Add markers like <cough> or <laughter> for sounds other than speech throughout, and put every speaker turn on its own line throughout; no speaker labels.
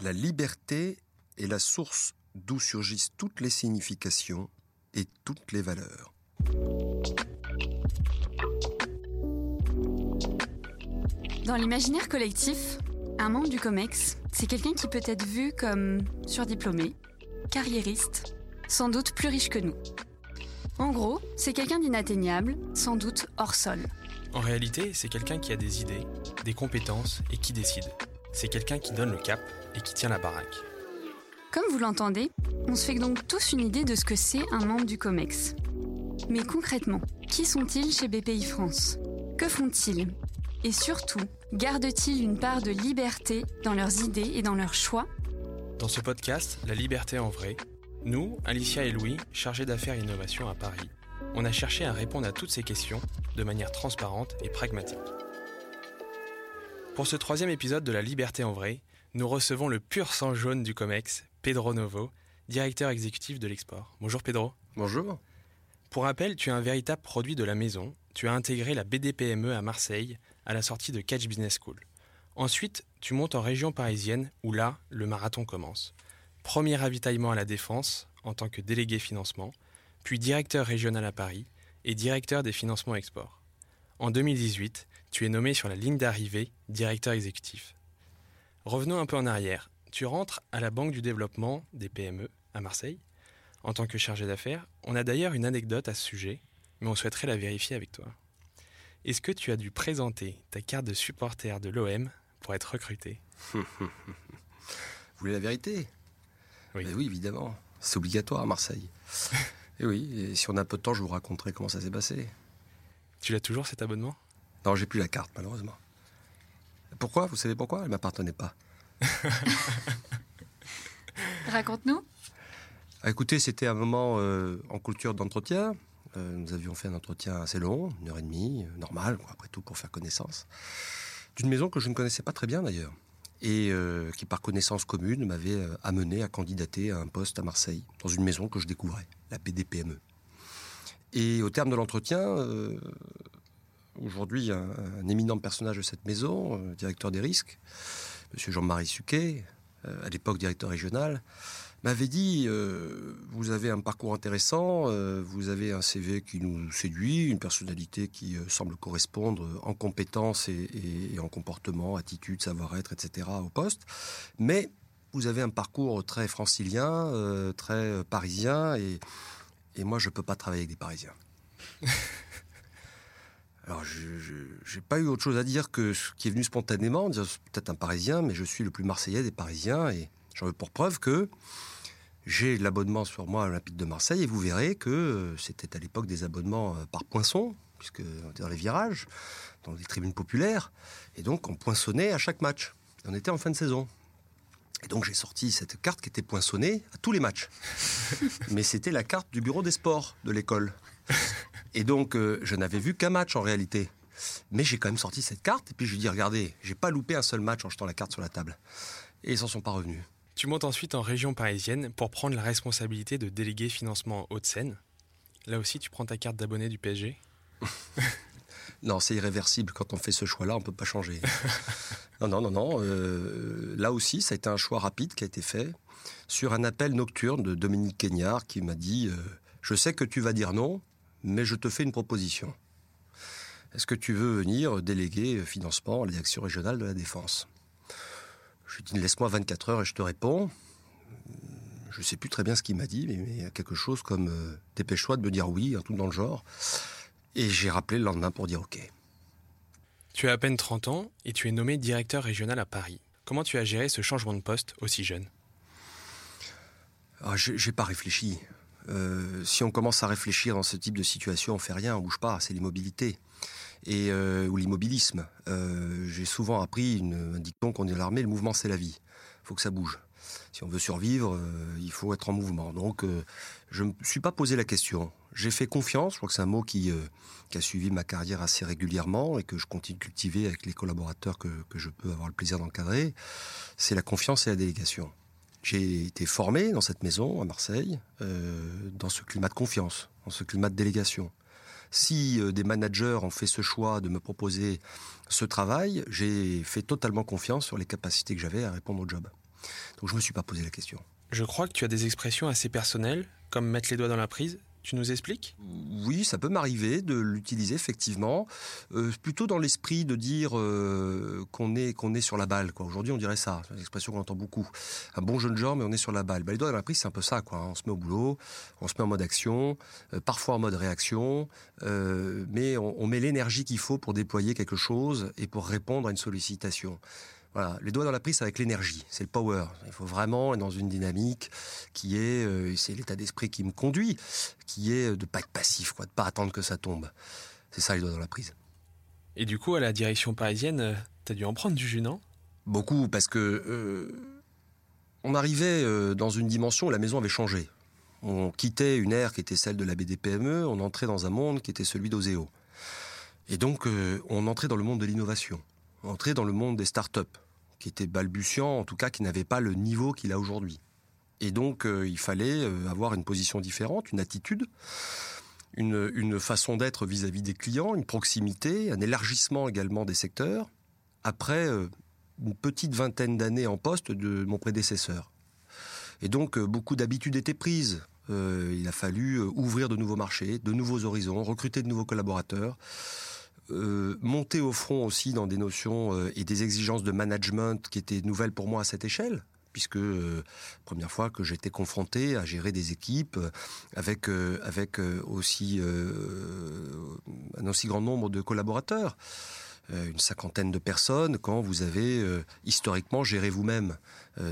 La liberté est la source d'où surgissent toutes les significations et toutes les valeurs.
Dans l'imaginaire collectif, un membre du COMEX, c'est quelqu'un qui peut être vu comme surdiplômé, carriériste, sans doute plus riche que nous. En gros, c'est quelqu'un d'inatteignable, sans doute hors sol.
En réalité, c'est quelqu'un qui a des idées, des compétences et qui décide. C'est quelqu'un qui donne le cap et qui tient la baraque.
Comme vous l'entendez, on se fait donc tous une idée de ce que c'est un membre du COMEX. Mais concrètement, qui sont-ils chez BPI France? Que font-ils? Et surtout, gardent-ils une part de liberté dans leurs idées et dans leurs choix?
Dans ce podcast, La liberté en vrai, nous, Alicia et Louis, chargés d'affaires et innovation à Paris, on a cherché à répondre à toutes ces questions de manière transparente et pragmatique. Pour ce troisième épisode de La liberté en vrai, nous recevons le pur sang jaune du COMEX, Pedro Novo, directeur exécutif de l'export. Bonjour Pedro.
Bonjour.
Pour rappel, tu es un véritable produit de la maison. Tu as intégré la BDPME à Marseille à la sortie de Catch Business School. Ensuite, tu montes en région parisienne où là, le marathon commence. Premier ravitaillement à la Défense en tant que délégué financement, puis directeur régional à Paris et directeur des financements export. En 2018, tu es nommé sur la ligne d'arrivée directeur exécutif. Revenons un peu en arrière. Tu rentres à la Banque du développement des PME à Marseille en tant que chargé d'affaires. On a d'ailleurs une anecdote à ce sujet, mais on souhaiterait la vérifier avec toi. Est-ce que tu as dû présenter ta carte de supporter de l'OM pour être recruté
Vous voulez la vérité?
Oui.
Ben oui, évidemment. C'est obligatoire à Marseille. <laughs> et oui, et si on a un peu de temps, je vous raconterai comment ça s'est passé.
Tu l'as toujours cet abonnement?
Non, j'ai plus la carte, malheureusement. Pourquoi? Vous savez pourquoi? Elle m'appartenait pas. <laughs>
Raconte-nous.
Ah, écoutez, c'était un moment euh, en culture d'entretien. Euh, nous avions fait un entretien assez long, une heure et demie, euh, normal, quoi, après tout, pour faire connaissance. D'une maison que je ne connaissais pas très bien d'ailleurs. Et euh, qui, par connaissance commune, m'avait amené à candidater à un poste à Marseille, dans une maison que je découvrais, la BDPME. Et au terme de l'entretien, aujourd'hui, un, éminent personnage de cette maison, euh, directeur des risques, monsieur Jean-Marie Suquet, euh, à l'époque directeur régional, m'avait dit euh, vous avez un parcours intéressant, vous avez un CV qui nous séduit, une personnalité qui semble correspondre en compétences et, en comportement, attitude, savoir-être, etc. au poste, mais vous avez un parcours très francilien, très parisien, et, moi je peux pas travailler avec des Parisiens. <laughs> Alors, je n'ai pas eu autre chose à dire que ce qui est venu spontanément, en disant c'est peut-être un Parisien, mais je suis le plus marseillais des Parisiens, et j'en veux pour preuve que j'ai l'abonnement sur moi à l'Olympique de Marseille, et vous verrez que euh, c'était à l'époque des abonnements euh, par poinçon, puisque on était dans les virages, dans les tribunes populaires, et donc on poinçonnait à chaque match. On était en fin de saison. Et donc j'ai sorti cette carte qui était poinçonnée à tous les matchs. <laughs> Mais c'était la carte du bureau des sports de l'école. Et donc, euh, je n'avais vu qu'un match en réalité. Mais j'ai quand même sorti cette carte, et puis je lui ai dit, regardez, j'ai pas loupé un seul match en jetant la carte sur la table. Et ils s'en sont pas revenus.
Tu montes ensuite en région parisienne pour prendre la responsabilité de délégué financement Haute-Seine. Là aussi, tu prends ta carte d'abonné du PSG <laughs>
Non, c'est irréversible. Quand on fait ce choix-là, on peut pas changer. <laughs> non, non, non, non. euh, là aussi, ça a été un choix rapide qui a été fait sur un appel nocturne de Dominique Quegnard qui m'a dit euh, Je sais que tu vas dire non, mais je te fais une proposition. Est-ce que tu veux venir déléguer financement à la direction régionale de la Défense? Je lui ai dit Laisse-moi 24 heures et je te réponds. Je sais plus très bien ce qu'il m'a dit, mais mais il y a quelque chose comme euh, Dépêche-toi de me dire oui, un truc dans le genre. Et j'ai rappelé le lendemain pour dire OK.
Tu as à peine 30 ans et tu es nommé directeur régional à Paris. Comment tu as géré ce changement de poste aussi jeune?
Ah, j'ai pas réfléchi. Euh, si on commence à réfléchir dans ce type de situation, on fait rien, on bouge pas. C'est l'immobilité et euh, ou l'immobilisme. Euh, j'ai souvent appris un dicton qu'on à l'armée le mouvement c'est la vie. Faut que ça bouge. Si on veut survivre, il faut être en mouvement. Donc, je me suis pas posé la question. J'ai fait confiance. Je crois que c'est un mot qui, a suivi ma carrière assez régulièrement et que je continue de cultiver avec les collaborateurs que je peux avoir le plaisir d'encadrer. C'est la confiance et la délégation. J'ai été formé dans cette maison à Marseille, euh, dans ce climat de confiance, dans ce climat de délégation. Si euh, des managers ont fait ce choix de me proposer ce travail, j'ai fait totalement confiance sur les capacités que j'avais à répondre au job. Donc je ne me suis pas posé la question.
Je crois que tu as des expressions assez personnelles, comme mettre les doigts dans la prise. Tu nous expliques?
Oui, ça peut m'arriver de l'utiliser effectivement, euh, plutôt dans l'esprit de dire euh, qu'on est qu'on est sur la balle. Aujourd'hui, on dirait ça, c'est une expression qu'on entend beaucoup. Un bon jeune genre, mais on est sur la balle. Bah, les doigts dans la prise, c'est un peu ça. Quoi. On se met au boulot, on se met en mode action, euh, parfois en mode réaction, mais on met l'énergie qu'il faut pour déployer quelque chose et pour répondre à une sollicitation. Voilà, les doigts dans la prise, c'est avec l'énergie, c'est le power. Il faut vraiment être dans une dynamique qui est, euh, c'est l'état d'esprit qui me conduit, qui est de pas être passif, quoi, de pas attendre que ça tombe. C'est ça les doigts dans la prise.
Et du coup, à la direction parisienne, euh, tu as dû en prendre du jus, non?
Beaucoup, parce que euh, on arrivait dans une dimension où la maison avait changé. On quittait une ère qui était celle de la BDPME, on entrait dans un monde qui était celui d'Oseo. Et donc, on entrait dans le monde de l'innovation entrer dans le monde des startups, qui était balbutiant, en tout cas qui n'avait pas le niveau qu'il a aujourd'hui. Et donc, euh, il fallait euh, avoir une position différente, une attitude, une, façon d'être vis-à-vis des clients, une proximité, un élargissement également des secteurs, après euh, une petite vingtaine d'années en poste de mon prédécesseur. Et donc, beaucoup d'habitudes étaient prises. il a fallu ouvrir de nouveaux marchés, de nouveaux horizons, recruter de nouveaux collaborateurs. Euh, monter au front aussi dans des notions euh, et des exigences de management qui étaient nouvelles pour moi à cette échelle puisque euh, première fois que j'étais confronté à gérer des équipes avec avec aussi un aussi grand nombre de collaborateurs une cinquantaine de personnes quand vous avez historiquement géré vous-même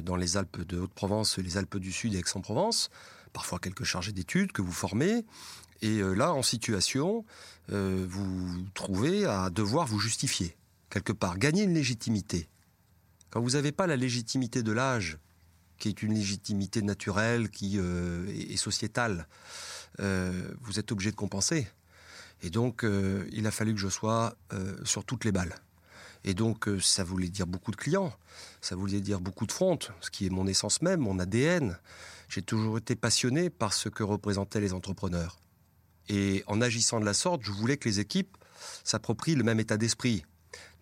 dans les Alpes de Haute-Provence, les Alpes du Sud et Aix-en-Provence, parfois quelques chargés d'études que vous formez, et euh, là, en situation, euh, vous trouvez à devoir vous justifier, quelque part, gagner une légitimité. Quand vous n'avez pas la légitimité de l'âge, qui est une légitimité naturelle, qui euh, est sociétale, vous êtes obligé de compenser. Et donc, il a fallu que je sois sur toutes les balles. Et donc, ça voulait dire beaucoup de clients, ça voulait dire beaucoup de frontes, ce qui est mon essence même, mon ADN. J'ai toujours été passionné par ce que représentaient les entrepreneurs. Et en agissant de la sorte, je voulais que les équipes s'approprient le même état d'esprit,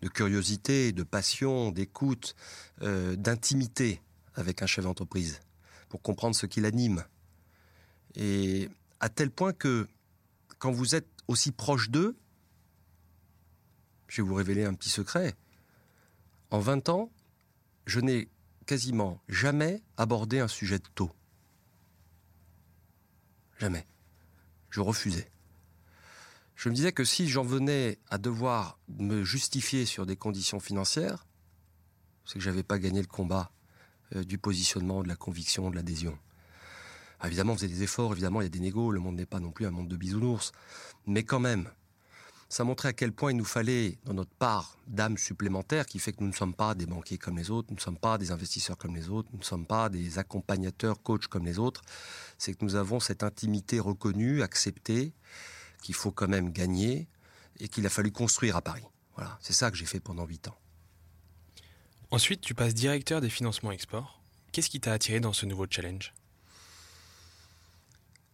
de curiosité, de passion, d'écoute, euh, d'intimité avec un chef d'entreprise, pour comprendre ce qui l'anime. Et à tel point que quand vous êtes aussi proche d'eux, je vais vous révéler un petit secret, en 20 ans, je n'ai quasiment jamais abordé un sujet de taux. Jamais je refusais. Je me disais que si j'en venais à devoir me justifier sur des conditions financières, c'est que j'avais pas gagné le combat euh, du positionnement, de la conviction, de l'adhésion. évidemment, on faisait des efforts, évidemment, il y a des négos, le monde n'est pas non plus un monde de bisounours. Mais quand même, ça montrait à quel point il nous fallait, dans notre part d'âme supplémentaire, qui fait que nous ne sommes pas des banquiers comme les autres, nous ne sommes pas des investisseurs comme les autres, nous ne sommes pas des accompagnateurs, coachs comme les autres, c'est que nous avons cette intimité reconnue, acceptée, qu'il faut quand même gagner et qu'il a fallu construire à Paris. Voilà, c'est ça que j'ai fait pendant huit ans.
Ensuite, tu passes directeur des financements export. Qu'est-ce qui t'a attiré dans ce nouveau challenge?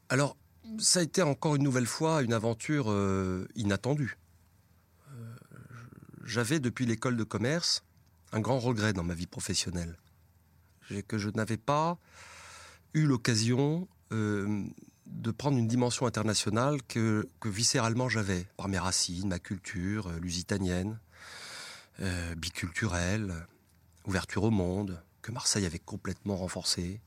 Alors, ça a été encore une nouvelle fois une aventure euh, inattendue. Euh, j'avais depuis l'école de commerce un grand regret dans ma vie professionnelle. Que je n'avais pas eu l'occasion euh, de prendre une dimension internationale que, viscéralement j'avais, par mes racines, ma culture, lusitanienne, biculturelle, ouverture au monde, que Marseille avait complètement renforcée.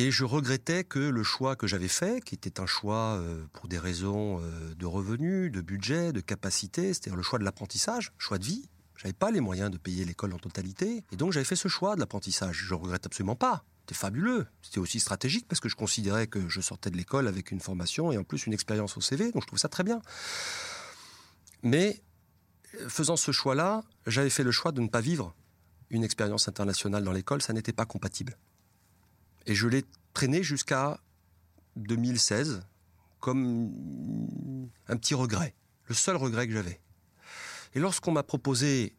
Et je regrettais que le choix que j'avais fait, qui était un choix euh, pour des raisons euh, de revenus, de budget, de capacité, c'est-à-dire le choix de l'apprentissage, choix de vie. J'avais pas les moyens de payer l'école en totalité, et donc j'avais fait ce choix de l'apprentissage. Je regrette absolument pas. C'était fabuleux. C'était aussi stratégique parce que je considérais que je sortais de l'école avec une formation et en plus une expérience au CV, donc je trouve ça très bien. Mais euh, faisant ce choix-là, j'avais fait le choix de ne pas vivre une expérience internationale dans l'école, ça n'était pas compatible. Et je l'ai traîné jusqu'à 2016 comme un petit regret, le seul regret que j'avais. Et lorsqu'on m'a proposé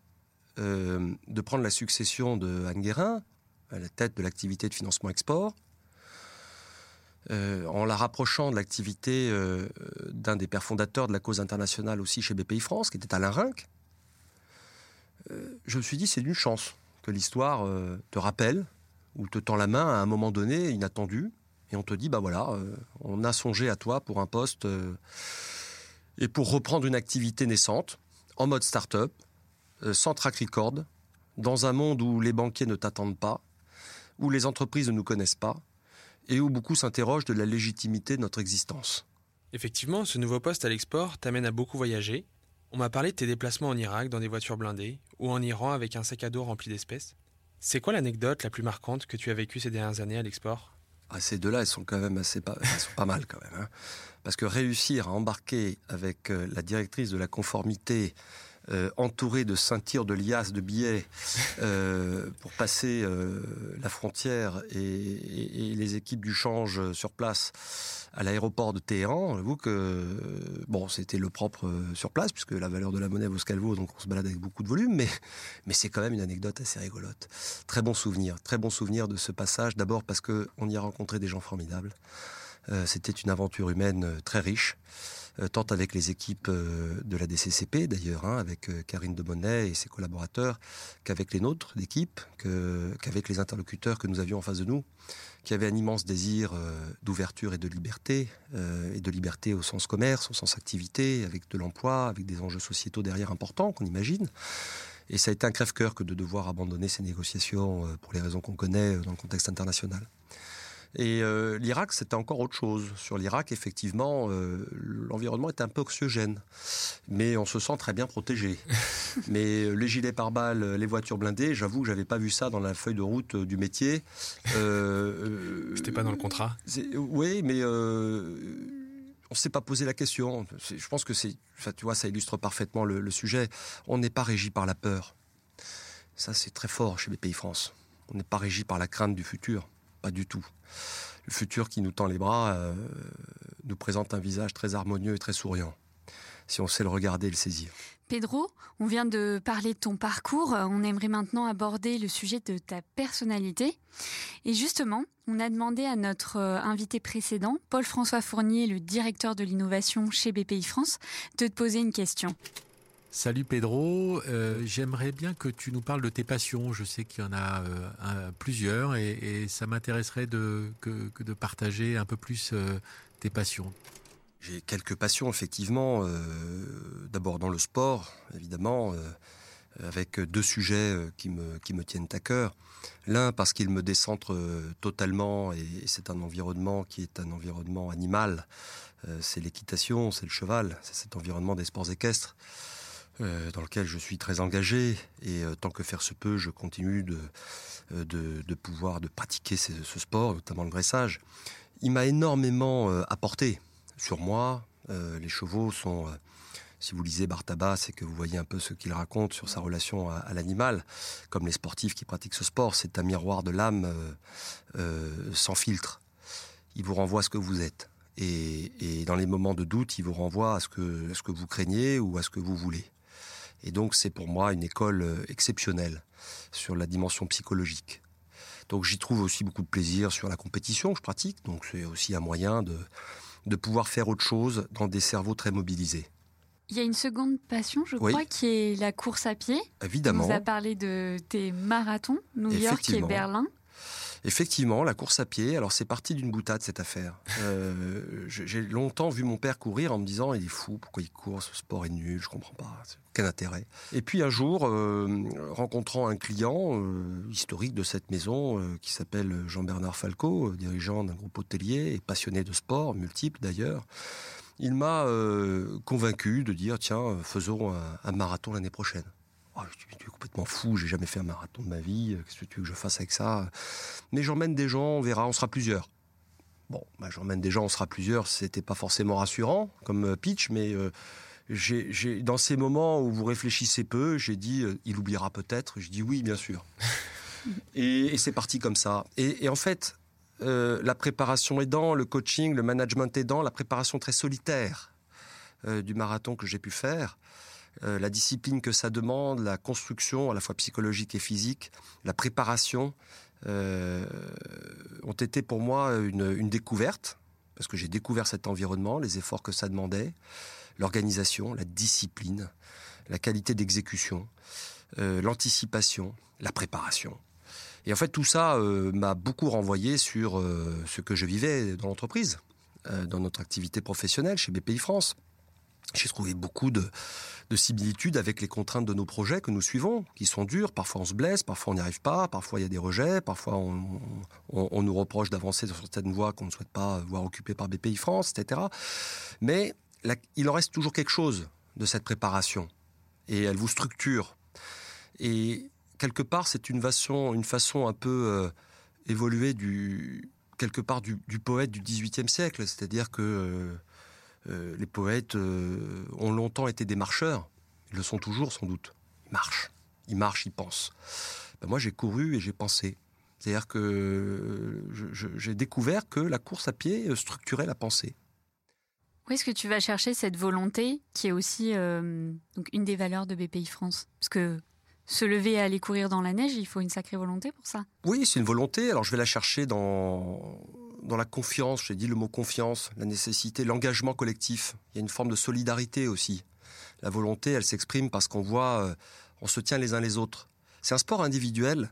euh, de prendre la succession de Anne Guérin, à la tête de l'activité de financement export, euh, en la rapprochant de l'activité euh, d'un des pères fondateurs de la cause internationale aussi chez BPI France, qui était Alain Rinck, je me suis dit c'est une chance que l'histoire te rappelle où te tend la main à un moment donné, inattendu, et on te dit, bah voilà, on a songé à toi pour un poste et pour reprendre une activité naissante, en mode start-up, sans track record, dans un monde où les banquiers ne t'attendent pas, où les entreprises ne nous connaissent pas, et où beaucoup s'interrogent de la légitimité de notre existence.
Effectivement, ce nouveau poste à l'export t'amène à beaucoup voyager. On m'a parlé de tes déplacements en Irak dans des voitures blindées, ou en Iran avec un sac à dos rempli d'espèces. C'est quoi l'anecdote la plus marquante que tu as vécue ces dernières années à l'export?
Ah, Ces deux-là, elles sont quand même assez pas, mal quand même. Hein. Parce que réussir à embarquer avec euh, la directrice de la conformité euh, entouré de ceintures de liasses de billets euh, pour passer euh, la frontière et, les équipes du change sur place à l'aéroport de Téhéran, j'avoue que bon, c'était le propre sur place puisque la valeur de la monnaie vaut ce qu'elle vaut, donc on se balade avec beaucoup de volume, mais mais c'est quand même une anecdote assez rigolote. Très bon souvenir, très bon souvenir de ce passage. D'abord parce que on y a rencontré des gens formidables. c'était une aventure humaine très riche. Euh, tant avec les équipes euh, de la DCCP d'ailleurs, hein, avec euh, Karine Debonnet et ses collaborateurs, qu'avec les nôtres d'équipe, qu'avec les interlocuteurs que nous avions en face de nous, qui avaient un immense désir d'ouverture et de liberté, et de liberté au sens commerce, au sens activité, avec de l'emploi, avec des enjeux sociétaux derrière importants qu'on imagine. Et ça a été un crève-cœur que de devoir abandonner ces négociations pour les raisons qu'on connaît dans le contexte international. Et euh, l'Irak, c'était encore autre chose. Sur l'Irak, effectivement, euh, l'environnement est un peu oxygène, mais on se sent très bien protégé. <laughs> mais euh, les gilets pare-balles, les voitures blindées, j'avoue que j'avais pas vu ça dans la feuille de route du métier.
C'était pas dans le contrat.
Oui, mais on s'est pas posé la question. Je pense que c'est, tu vois, ça illustre parfaitement le, le sujet. On n'est pas régi par la peur. Ça, c'est très fort chez les pays France. On n'est pas régi par la crainte du futur. Pas du tout. Le futur qui nous tend les bras euh, nous présente un visage très harmonieux et très souriant, si on sait le regarder et le saisir.
Pedro, on vient de parler de ton parcours, on aimerait maintenant aborder le sujet de ta personnalité. Et justement, on a demandé à notre euh, invité précédent, Paul-François Fournier, le directeur de l'innovation chez BPI France, de te poser une question.
Salut Pedro, euh, j'aimerais bien que tu nous parles de tes passions. Je sais qu'il y en a euh, plusieurs et, ça m'intéresserait de, de partager un peu plus euh, tes passions.
J'ai quelques passions effectivement. D'abord dans le sport, évidemment, avec deux sujets qui me tiennent à cœur. L'un parce qu'il me décentre totalement et c'est un environnement qui est un environnement animal. c'est l'équitation, c'est le cheval, c'est cet environnement des sports équestres. Euh, dans lequel je suis très engagé et euh, tant que faire se peut, je continue de, euh, pouvoir de pratiquer ce, sport, notamment le dressage. Il m'a énormément apporté sur moi. les chevaux sont, si vous lisez Bartaba, c'est que vous voyez un peu ce qu'il raconte sur sa relation à, l'animal. Comme les sportifs qui pratiquent ce sport, c'est un miroir de l'âme sans filtre. Il vous renvoie à ce que vous êtes. Et, dans les moments de doute, il vous renvoie à ce que vous craignez ou à ce que vous voulez. Et donc c'est pour moi une école euh, exceptionnelle sur la dimension psychologique. Donc j'y trouve aussi beaucoup de plaisir sur la compétition que je pratique. Donc c'est aussi un moyen de, de pouvoir faire autre chose dans des cerveaux très mobilisés.
Il y a une seconde passion, je crois, qui est la course à pied.
Évidemment.
On a parlé de tes marathons, New York et Berlin.
Effectivement, la course à pied, alors c'est parti d'une boutade cette affaire. Euh, <laughs> j'ai longtemps vu mon père courir en me disant il est fou, pourquoi il court, ce sport est nul, je comprends pas, quel intérêt. Et puis un jour, euh, rencontrant un client euh, historique de cette maison qui s'appelle Jean-Bernard Falco, dirigeant d'un groupe hôtelier et passionné de sport, multiple d'ailleurs, il m'a convaincu de dire tiens, faisons un marathon l'année prochaine. Oh, je tu es complètement fou, j'ai jamais fait un marathon de ma vie, qu'est-ce que tu veux que je fasse avec ça Mais j'emmène des gens, on verra, on sera plusieurs. Bon, bah, j'emmène des gens, on sera plusieurs, c'était pas forcément rassurant comme euh, pitch, mais euh, j'ai, dans ces moments où vous réfléchissez peu, j'ai dit, euh, il oubliera peut-être, je dis oui, bien sûr. <laughs> et, c'est parti comme ça. Et, en fait, la préparation aidant, le coaching, le management aidant, la préparation très solitaire du marathon que j'ai pu faire, euh, la discipline que ça demande, la construction à la fois psychologique et physique, la préparation, euh, ont été pour moi une, découverte, parce que j'ai découvert cet environnement, les efforts que ça demandait, l'organisation, la discipline, la qualité d'exécution, euh, l'anticipation, la préparation. Et en fait, tout ça m'a beaucoup renvoyé sur ce que je vivais dans l'entreprise, dans notre activité professionnelle chez BPI France. J'ai trouvé beaucoup de, similitudes avec les contraintes de nos projets que nous suivons, qui sont durs. Parfois on se blesse, parfois on n'y arrive pas, parfois il y a des rejets, parfois on, nous reproche d'avancer sur certaines voies qu'on ne souhaite pas voir occupées par BPI France, etc. Mais il en reste toujours quelque chose de cette préparation. Et elle vous structure. Et quelque part, c'est une façon, une façon un peu euh, évoluée du, quelque part du, poète du XVIIIe siècle. C'est-à-dire que... Euh, euh, les poètes euh, ont longtemps été des marcheurs. Ils le sont toujours, sans doute. Ils marchent. Ils marchent, ils pensent. Ben, moi, j'ai couru et j'ai pensé. C'est-à-dire que euh, j'ai découvert que la course à pied structurait la pensée.
Où est-ce que tu vas chercher cette volonté qui est aussi donc une des valeurs de BPI France? Parce que se lever et aller courir dans la neige, il faut une sacrée volonté pour ça.
Oui, c'est une volonté. Alors je vais la chercher dans, dans la confiance, j'ai dit le mot confiance, la nécessité, l'engagement collectif. Il y a une forme de solidarité aussi. La volonté, elle s'exprime parce qu'on voit, euh, on se tient les uns les autres. C'est un sport individuel,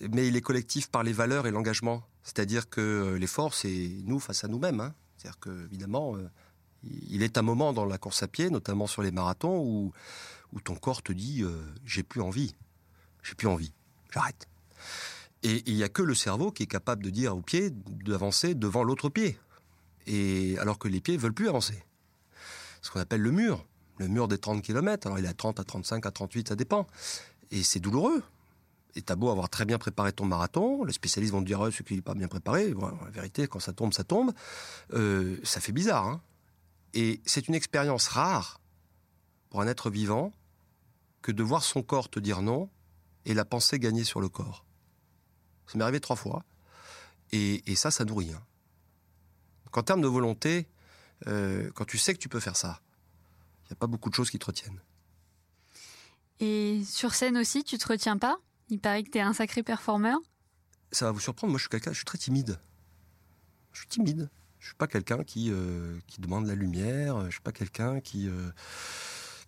mais il est collectif par les valeurs et l'engagement. C'est-à-dire que euh, l'effort, c'est nous face à nous-mêmes. Hein. C'est-à-dire que, évidemment, euh, il est un moment dans la course à pied, notamment sur les marathons, où ton corps te dit j'ai plus envie, j'ai plus envie, j'arrête. Et il n'y a que le cerveau qui est capable de dire au pied d'avancer devant l'autre pied. Et alors que les pieds veulent plus avancer. Ce qu'on appelle le mur, le mur des 30 km. Alors il est à 30, à 35, à 38, ça dépend. Et c'est douloureux. Et t'as beau avoir très bien préparé ton marathon, les spécialistes vont te dire ce qui n'est pas bien préparé. la vérité, quand ça tombe, ça tombe. Euh, ça fait bizarre. Hein. et c'est une expérience rare pour un être vivant que de voir son corps te dire non et la pensée gagner sur le corps. Ça m'est arrivé trois fois. Et, ça, ça nourrit. Hein. Qu'en termes de volonté, euh, quand tu sais que tu peux faire ça, il n'y a pas beaucoup de choses qui te retiennent.
Et sur scène aussi, tu te retiens pas? Il paraît que tu es un sacré performeur.
Ça va vous surprendre, moi je suis quelqu'un, je suis très timide. Je suis timide. Je suis pas quelqu'un qui, euh, qui demande la lumière, je suis pas quelqu'un qui... Euh,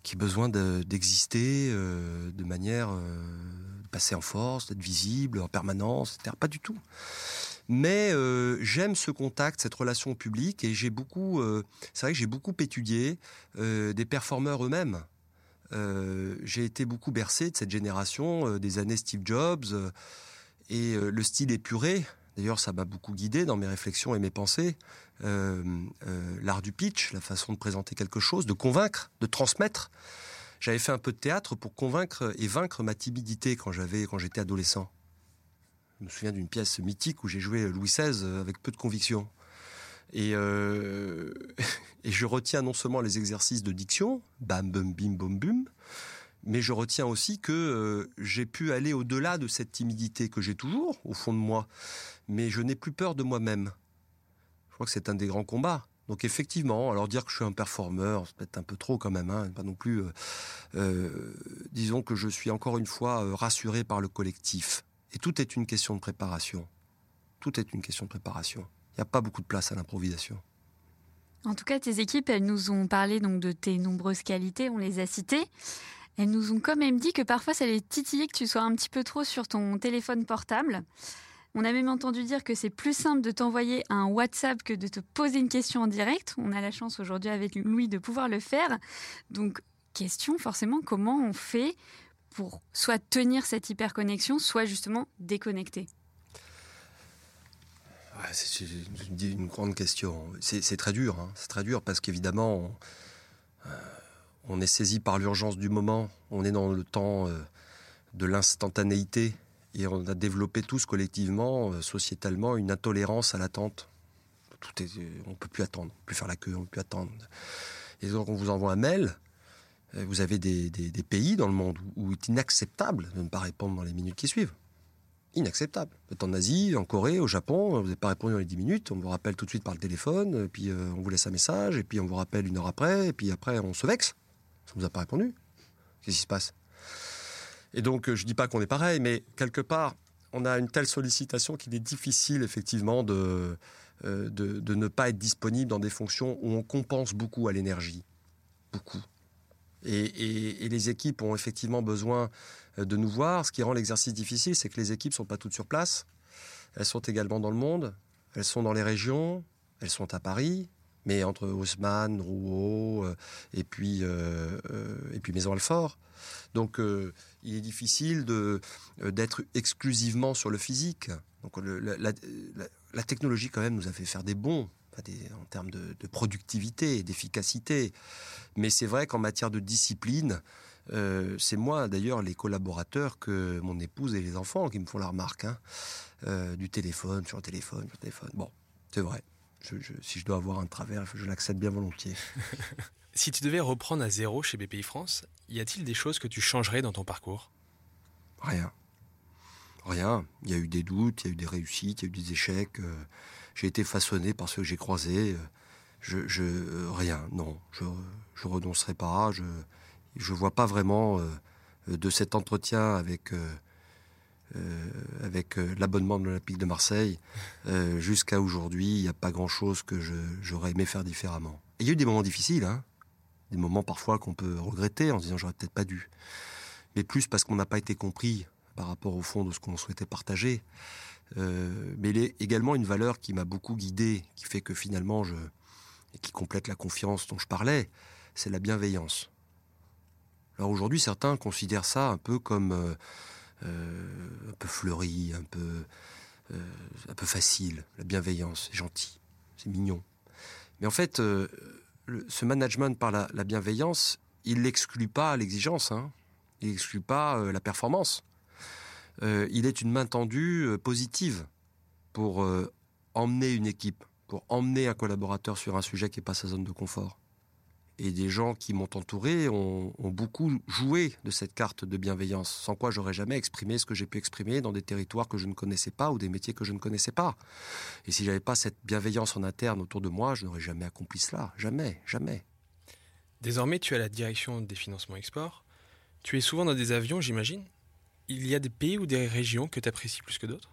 qui a besoin d'exister de, manière passer en force, d'être visible en permanence, etc. Pas du tout. Mais euh, j'aime ce contact, cette relation public, et j'ai beaucoup, c'est vrai que j'ai beaucoup étudié des performeurs eux-mêmes. j'ai été beaucoup bercé de cette génération des années Steve Jobs et le style épuré. D'ailleurs, ça m'a beaucoup guidé dans mes réflexions et mes pensées. Euh, euh, l'art du pitch, la façon de présenter quelque chose, de convaincre, de transmettre. J'avais fait un peu de théâtre pour convaincre et vaincre ma timidité quand j'avais quand j'étais adolescent. Je me souviens d'une pièce mythique où j'ai joué Louis XVI avec peu de conviction. Et, euh, <laughs> et, je retiens non seulement les exercices de diction, bam, bum, bim, bum, bum, mais je retiens aussi que j'ai pu aller au-delà de cette timidité que j'ai toujours au fond de moi, mais je n'ai plus peur de moi-même. Je crois que c'est un des grands combats. Donc effectivement, alors dire que je suis un performeur, c'est peut-être un peu trop quand même, hein, pas non plus. Euh, euh, disons que je suis encore une fois euh, rassuré par le collectif. Et tout est une question de préparation. Tout est une question de préparation. Il n'y a pas beaucoup de place à l'improvisation.
En tout cas, tes équipes, elles nous ont parlé donc de tes nombreuses qualités, on les a citées. Elles nous ont quand même dit que parfois ça les titillait que tu sois un petit peu trop sur ton téléphone portable. On a même entendu dire que c'est plus simple de t'envoyer un WhatsApp que de te poser une question en direct. On a la chance aujourd'hui avec Louis de pouvoir le faire. Donc, question forcément, comment on fait pour soit tenir cette hyperconnexion, soit justement déconnecter?
C'est une, grande question. C'est très dur. Hein. C'est très dur parce qu'évidemment, on, euh, on, est saisi par l'urgence du moment. On est dans le temps euh, de l'instantanéité et on a développé tous collectivement, euh, sociétalement, une intolérance à l'attente. Tout est, on ne peut plus attendre, plus faire la queue, on peut plus attendre. Et donc on vous envoie un mail. Euh, vous avez des, pays dans le monde où, il est inacceptable de ne pas répondre dans les minutes qui suivent. Inacceptable. Vous êtes en Asie, en Corée, au Japon, vous n'avez pas répondu dans les 10 minutes, on vous rappelle tout de suite par le téléphone, puis euh, on vous laisse un message, et puis on vous rappelle une heure après, et puis après on se vexe. Ça ne vous a pas répondu. Qu'est-ce qui se passe? Et donc, euh, je ne dis pas qu'on est pareil, mais quelque part, on a une telle sollicitation qu'il est difficile, effectivement, de, euh, de, ne pas être disponible dans des fonctions où on compense beaucoup à l'énergie. Beaucoup. Et, les équipes ont effectivement besoin de nous voir. Ce qui rend l'exercice difficile, c'est que les équipes ne sont pas toutes sur place. Elles sont également dans le monde, elles sont dans les régions, elles sont à Paris, mais entre Haussmann, Rouault et puis, et puis Maison-Alfort. Donc il est difficile d'être exclusivement sur le physique. Donc la, technologie quand même nous a fait faire des bons en termes de, productivité et d'efficacité. Mais c'est vrai qu'en matière de discipline, euh, c'est moi d'ailleurs les collaborateurs que mon épouse et les enfants qui me font la remarque. Hein. Euh, du téléphone, sur le téléphone, sur le téléphone. Bon, c'est vrai. Si je dois avoir un travers, je l'accepte bien volontiers. <laughs>
si tu devais reprendre à zéro chez BPI France, y a-t-il des choses que tu changerais dans ton parcours?
Rien. Rien. Il y a eu des doutes, il y a eu des réussites, il y a eu des échecs. Euh, j'ai été façonné par ceux que j'ai croisés. Euh, je, je, euh, rien, non. Je, je renoncerai pas. Je, je vois pas vraiment de cet entretien avec avec l'abonnement de l'Olympique de Marseille jusqu'à aujourd'hui. Il n'y a pas grand chose que j'aurais aimé faire différemment. il y a eu des moments difficiles, hein. des moments parfois qu'on peut regretter en se disant j'aurais peut-être pas dû, mais plus parce qu'on n'a pas été compris par rapport au fond de ce qu'on souhaitait partager. Euh, mais il est également une valeur qui m'a beaucoup guidé, qui fait que finalement, je, et qui complète la confiance dont je parlais, c'est la bienveillance. Alors aujourd'hui, certains considèrent ça un peu comme euh, euh, un peu fleuri, un peu, peu facile. La bienveillance, c'est gentil, c'est mignon. Mais en fait, ce management par la, bienveillance, il n'exclut pas l'exigence, hein. il n'exclut pas la performance. Euh, il est une main tendue euh, positive pour euh, emmener une équipe, pour emmener un collaborateur sur un sujet qui n'est pas sa zone de confort. Et des gens qui m'ont entouré ont, beaucoup joué de cette carte de bienveillance, sans quoi j'aurais jamais exprimé ce que j'ai pu exprimer dans des territoires que je ne connaissais pas ou des métiers que je ne connaissais pas. Et si j'avais pas cette bienveillance en interne autour de moi, je n'aurais jamais accompli cela. Jamais, jamais.
Désormais, tu as la direction des financements export. Tu es souvent dans des avions, j'imagine il y a des pays ou des régions que tu apprécies plus que d'autres?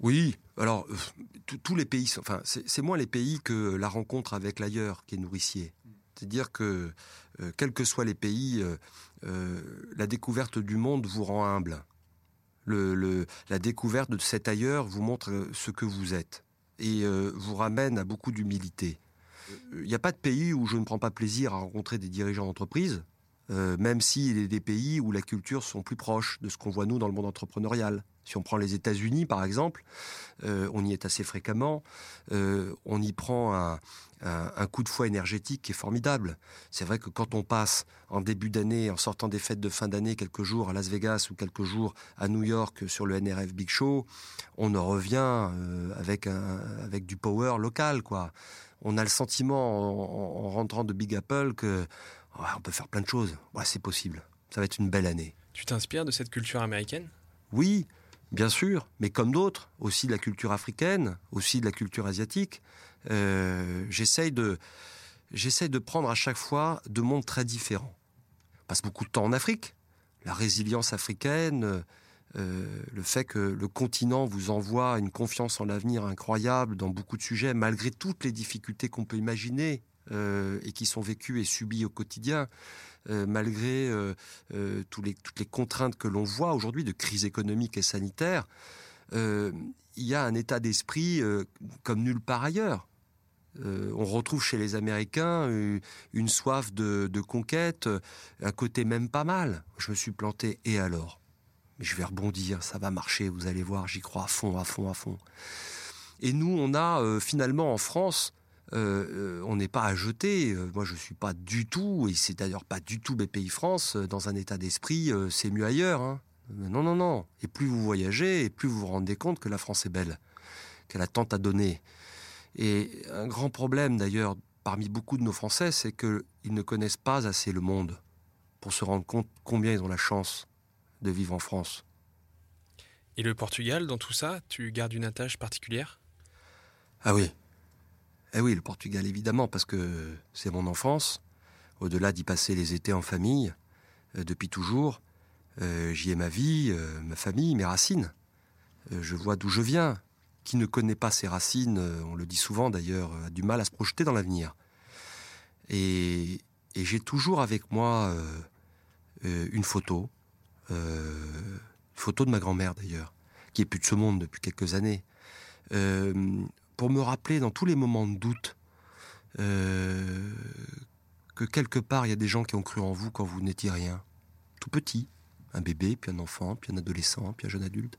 Oui, alors euh, tous les pays, enfin c'est moins les pays que la rencontre avec l'ailleurs qui est nourricier. C'est-à-dire que euh, quels que soient les pays, euh, la découverte du monde vous rend humble. la découverte de cet ailleurs vous montre ce que vous êtes et vous ramène à beaucoup d'humilité. Il n'y a pas de pays où je ne prends pas plaisir à rencontrer des dirigeants d'entreprise, même s'il y a des pays où la culture sont plus proches de ce qu'on voit nous dans le monde entrepreneurial. Si on prend les États-Unis, par exemple, euh, on y est assez fréquemment. Euh, on y prend un, coup de foi énergétique qui est formidable. C'est vrai que quand on passe en début d'année, en sortant des fêtes de fin d'année, quelques jours à Las Vegas ou quelques jours à New York sur le NRF Big Show, on en revient avec, avec du power local, quoi. On a le sentiment, en rentrant de Big Apple, que on peut faire plein de choses. c'est possible. Ça va être une belle année.
Tu t'inspires de cette culture américaine?
Oui, bien sûr, mais comme d'autres, aussi de la culture africaine, aussi de la culture asiatique. Euh, j'essaye de, de prendre à chaque fois deux mondes très différents. On passe beaucoup de temps en Afrique. La résilience africaine, euh, le fait que le continent vous envoie une confiance en l'avenir incroyable dans beaucoup de sujets, malgré toutes les difficultés qu'on peut imaginer, euh, et qui sont vécus et subis au quotidien, euh, malgré euh, toutes les contraintes que l'on voit aujourd'hui de crise économique et sanitaire, il y a un état d'esprit comme nulle part ailleurs. on retrouve chez les Américains une, soif de, de, conquête, un côté même pas mal. Je me suis planté, et alors? Mais je vais rebondir, ça va marcher, vous allez voir, j'y crois à fond, à fond, à fond. Et nous, on a finalement en France euh, euh, on n'est pas à jeter. Euh, moi, je suis pas du tout, et c'est d'ailleurs pas du tout BPI France, dans un état d'esprit, c'est mieux ailleurs. Hein. Non, non, non. Et plus vous voyagez, et plus vous vous rendez compte que la France est belle, qu'elle a tant à donner. Et un grand problème, d'ailleurs, parmi beaucoup de nos Français, c'est qu'ils ne connaissent pas assez le monde pour se rendre compte combien ils ont la chance de vivre en France.
Et le Portugal, dans tout ça, tu gardes une attache particulière?
Ah oui, eh oui, le Portugal, évidemment, parce que c'est mon enfance. Au-delà d'y passer les étés en famille, euh, depuis toujours, euh, j'y ai ma vie, euh, ma famille, mes racines. je vois d'où je viens. Qui ne connaît pas ses racines, on le dit souvent d'ailleurs, a du mal à se projeter dans l'avenir. Et, j'ai toujours avec moi une photo, photo de ma grand-mère d'ailleurs, qui est plus de ce monde depuis quelques années, pour me rappeler dans tous les moments de doute que quelque part il y a des gens qui ont cru en vous quand vous n'étiez rien, tout petit, un bébé, puis un enfant, puis un adolescent, puis un jeune adulte.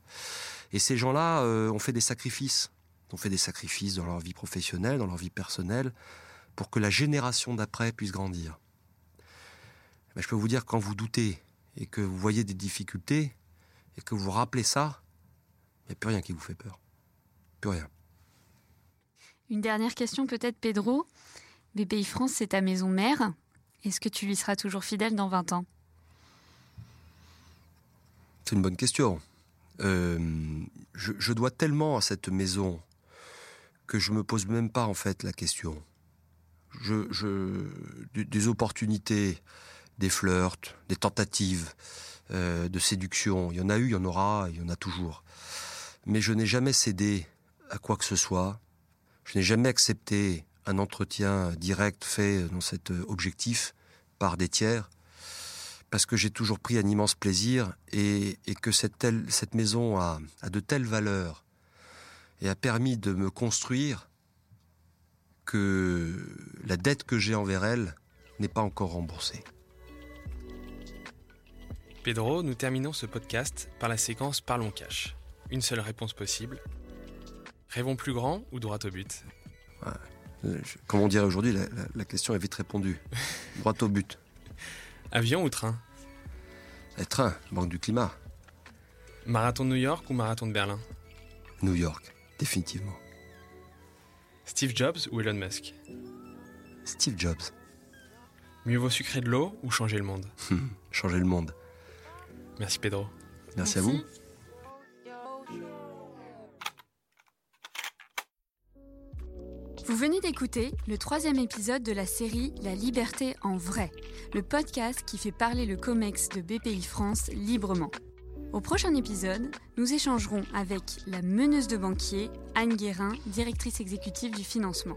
Et ces gens-là ont fait des sacrifices ont fait des sacrifices dans leur vie professionnelle, dans leur vie personnelle, pour que la génération d'après puisse grandir. je peux vous dire, quand vous doutez et que vous voyez des difficultés et que vous vous rappelez ça, il n'y a plus rien qui vous fait peur. Plus rien.
Une dernière question peut-être, Pedro. BPI France, c'est ta maison mère. Est-ce que tu lui seras toujours fidèle dans 20 ans?
C'est une bonne question. Euh, je, dois tellement à cette maison que je me pose même pas en fait la question. Je, des, opportunités, des flirts, des tentatives euh, de séduction, il y en a eu, il y en aura, il y en a toujours. Mais je n'ai jamais cédé à quoi que ce soit. Je n'ai jamais accepté un entretien direct fait dans cet objectif par des tiers, parce que j'ai toujours pris un immense plaisir et, que cette, maison a, a de telles valeurs et a permis de me construire que la dette que j'ai envers elle n'est pas encore remboursée.
Pedro, nous terminons ce podcast par la séquence Parlons cash. Une seule réponse possible. Rêvons plus grand ou droit au but
Comme on dirait aujourd'hui, la, question est vite répondue. <laughs> droit au but.
Avion ou train
Et Train, banque du climat.
Marathon de New York ou marathon de Berlin
New York définitivement.
Steve Jobs ou Elon Musk
Steve Jobs.
Mieux vaut sucrer de l'eau ou changer le monde <laughs>
Changer le monde.
Merci Pedro.
Merci, à vous.
Vous venez d'écouter le troisième épisode de la série La liberté en vrai, le podcast qui fait parler le COMEX de BPI France librement. Au prochain épisode, nous échangerons avec la meneuse de banquier, Anne Guérin, directrice exécutive du financement.